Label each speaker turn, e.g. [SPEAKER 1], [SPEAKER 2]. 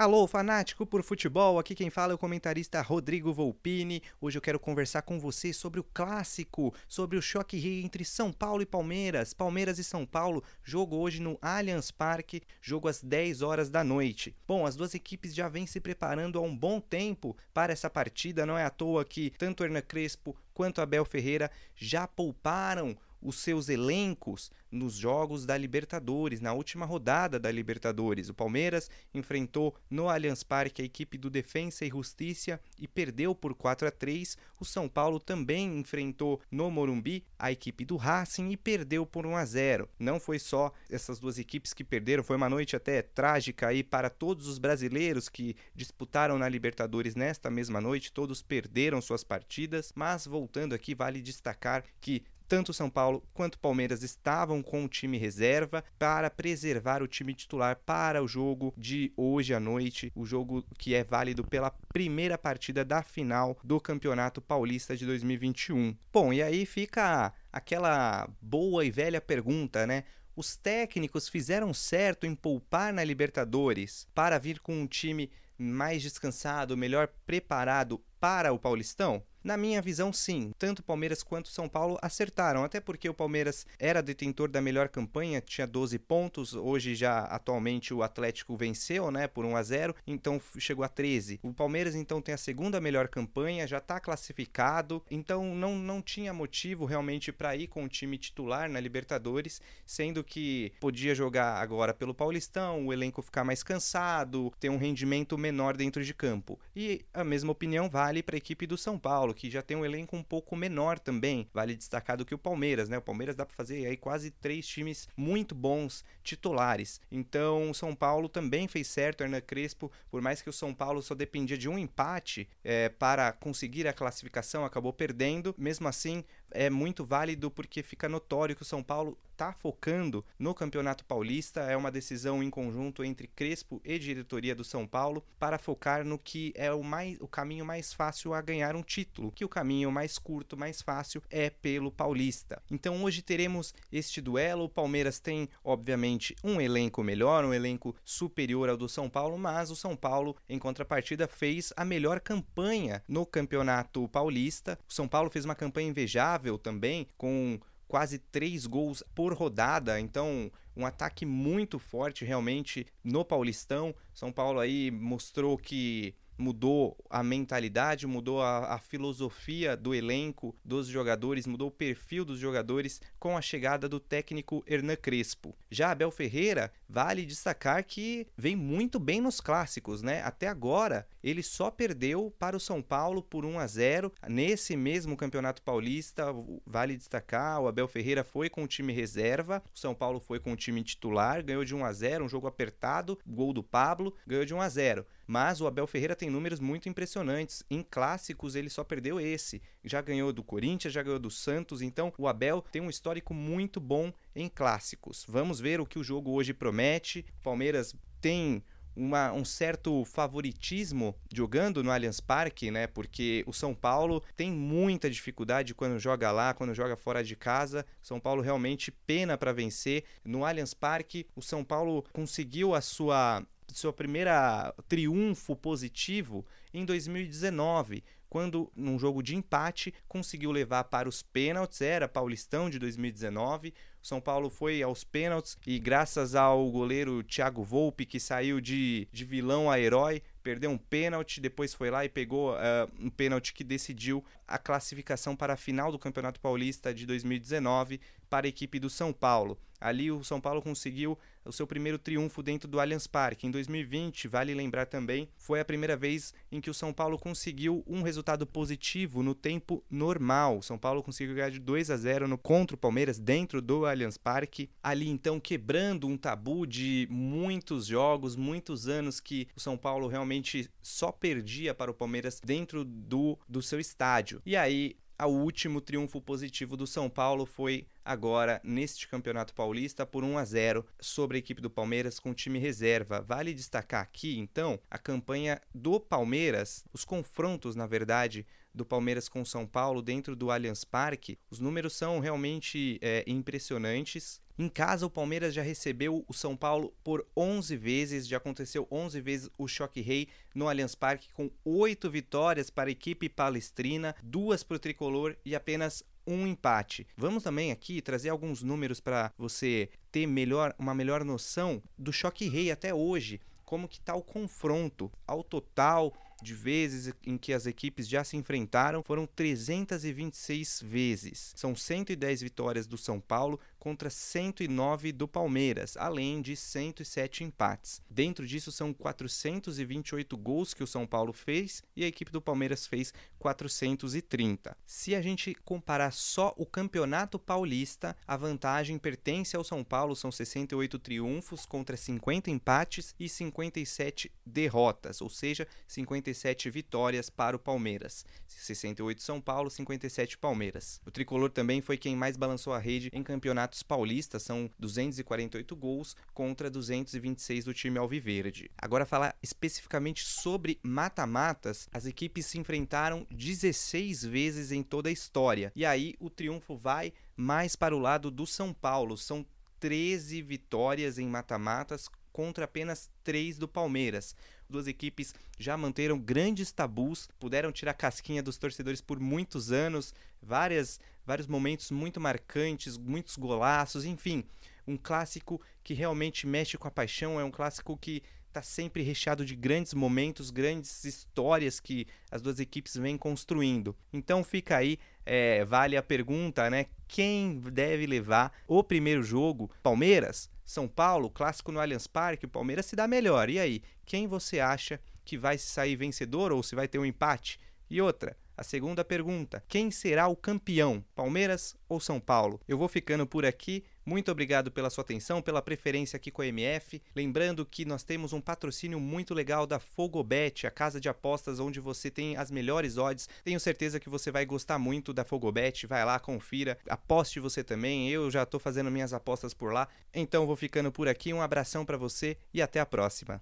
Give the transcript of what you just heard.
[SPEAKER 1] Alô, fanático por futebol, aqui quem fala é o comentarista Rodrigo Volpini. Hoje eu quero conversar com você sobre o clássico, sobre o choque entre São Paulo e Palmeiras. Palmeiras e São Paulo, jogo hoje no Allianz Parque, jogo às 10 horas da noite. Bom, as duas equipes já vêm se preparando há um bom tempo para essa partida, não é à toa que tanto Hernan Crespo quanto Abel Ferreira já pouparam os seus elencos nos jogos da Libertadores, na última rodada da Libertadores. O Palmeiras enfrentou no Allianz Parque a equipe do Defensa e Justiça e perdeu por 4 a 3. O São Paulo também enfrentou no Morumbi a equipe do Racing e perdeu por 1 a 0. Não foi só essas duas equipes que perderam, foi uma noite até trágica aí para todos os brasileiros que disputaram na Libertadores nesta mesma noite, todos perderam suas partidas, mas voltando aqui vale destacar que tanto São Paulo quanto Palmeiras estavam com o time reserva para preservar o time titular para o jogo de hoje à noite, o jogo que é válido pela primeira partida da final do Campeonato Paulista de 2021. Bom, e aí fica aquela boa e velha pergunta, né? Os técnicos fizeram certo em poupar na Libertadores para vir com um time mais descansado, melhor preparado para o Paulistão? Na minha visão, sim. Tanto Palmeiras quanto São Paulo acertaram, até porque o Palmeiras era detentor da melhor campanha, tinha 12 pontos. Hoje já atualmente o Atlético venceu, né, por 1 a 0, então chegou a 13. O Palmeiras então tem a segunda melhor campanha, já está classificado, então não, não tinha motivo realmente para ir com o time titular na Libertadores, sendo que podia jogar agora pelo Paulistão, o elenco ficar mais cansado, ter um rendimento menor dentro de campo. E a mesma opinião vale para a equipe do São Paulo Paulo, que já tem um elenco um pouco menor também, vale destacar do que o Palmeiras, né? O Palmeiras dá para fazer aí quase três times muito bons titulares. Então, o São Paulo também fez certo, Hernan Crespo, por mais que o São Paulo só dependia de um empate é, para conseguir a classificação, acabou perdendo. Mesmo assim, é muito válido porque fica notório que o São Paulo está focando no Campeonato Paulista. É uma decisão em conjunto entre Crespo e diretoria do São Paulo para focar no que é o, mais, o caminho mais fácil a ganhar um título, que o caminho mais curto, mais fácil é pelo Paulista. Então hoje teremos este duelo. O Palmeiras tem, obviamente, um elenco melhor, um elenco superior ao do São Paulo, mas o São Paulo, em contrapartida, fez a melhor campanha no Campeonato Paulista. O São Paulo fez uma campanha invejável também, com quase três gols por rodada, então um ataque muito forte realmente no Paulistão. São Paulo aí mostrou que mudou a mentalidade, mudou a, a, filosofia do elenco, dos jogadores, mudou o perfil dos jogadores com a chegada do técnico Hernan Crespo. Já Abel Ferreira, vale destacar que vem muito bem nos clássicos, né? Até agora, ele só perdeu para o São Paulo por 1 a 0 nesse mesmo Campeonato Paulista. Vale destacar, o Abel Ferreira foi com o time reserva, o São Paulo foi com o time titular, ganhou de 1 a 0, um jogo apertado, gol do Pablo, ganhou de 1 a 0. Mas o Abel Ferreira tem números muito impressionantes. Em clássicos ele só perdeu esse. Já ganhou do Corinthians, já ganhou do Santos, então o Abel tem um histórico muito bom em clássicos. Vamos ver o que o jogo hoje promete. Palmeiras tem uma, um certo favoritismo jogando no Allianz Parque, né? Porque o São Paulo tem muita dificuldade quando joga lá, quando joga fora de casa. São Paulo realmente pena para vencer. No Allianz Parque, o São Paulo conseguiu a sua seu primeira triunfo positivo em 2019, quando num jogo de empate conseguiu levar para os pênaltis, era Paulistão de 2019. O São Paulo foi aos pênaltis e graças ao goleiro Thiago Volpe que saiu de, de vilão a herói, perdeu um pênalti, depois foi lá e pegou uh, um pênalti que decidiu a classificação para a final do Campeonato Paulista de 2019 para a equipe do São Paulo. Ali o São Paulo conseguiu o seu primeiro triunfo dentro do Allianz Parque. Em 2020, vale lembrar também, foi a primeira vez em que o São Paulo conseguiu um resultado positivo no tempo normal. O São Paulo conseguiu ganhar de 2 a 0 no contra o Palmeiras dentro do Allianz Parque. Ali então quebrando um tabu de muitos jogos, muitos anos que o São Paulo realmente só perdia para o Palmeiras dentro do, do seu estádio. E aí o último triunfo positivo do São Paulo foi agora neste Campeonato Paulista por 1 a 0 sobre a equipe do Palmeiras com time reserva. Vale destacar aqui, então, a campanha do Palmeiras, os confrontos, na verdade, do Palmeiras com São Paulo dentro do Allianz Parque. Os números são realmente é, impressionantes. Em casa, o Palmeiras já recebeu o São Paulo por 11 vezes, já aconteceu 11 vezes o choque rei no Allianz Parque, com oito vitórias para a equipe palestrina, duas para o tricolor e apenas um empate. Vamos também aqui trazer alguns números para você ter melhor, uma melhor noção do choque rei até hoje, como que está o confronto ao total de vezes em que as equipes já se enfrentaram foram 326 vezes. São 110 vitórias do São Paulo contra 109 do Palmeiras, além de 107 empates. Dentro disso são 428 gols que o São Paulo fez e a equipe do Palmeiras fez 430. Se a gente comparar só o Campeonato Paulista, a vantagem pertence ao São Paulo, são 68 triunfos contra 50 empates e 57 derrotas, ou seja, 57 vitórias para o Palmeiras. 68 São Paulo, 57 Palmeiras. O tricolor também foi quem mais balançou a rede em campeonato campeonatos paulistas são 248 gols contra 226 do time alviverde. Agora falar especificamente sobre mata-matas, as equipes se enfrentaram 16 vezes em toda a história. E aí o triunfo vai mais para o lado do São Paulo. São 13 vitórias em mata-matas contra apenas três do Palmeiras. Duas equipes já manteram grandes tabus, puderam tirar casquinha dos torcedores por muitos anos, várias, vários momentos muito marcantes, muitos golaços, enfim, um clássico que realmente mexe com a paixão, é um clássico que está sempre recheado de grandes momentos, grandes histórias que as duas equipes vêm construindo. Então fica aí, é, vale a pergunta, né? Quem deve levar o primeiro jogo? Palmeiras? São Paulo? Clássico no Allianz Parque? O Palmeiras se dá melhor. E aí, quem você acha que vai sair vencedor ou se vai ter um empate? E outra, a segunda pergunta: quem será o campeão, Palmeiras ou São Paulo? Eu vou ficando por aqui. Muito obrigado pela sua atenção, pela preferência aqui com a MF. Lembrando que nós temos um patrocínio muito legal da Fogobet, a casa de apostas onde você tem as melhores odds. Tenho certeza que você vai gostar muito da Fogobet. Vai lá, confira, aposte você também. Eu já estou fazendo minhas apostas por lá. Então vou ficando por aqui. Um abração para você e até a próxima.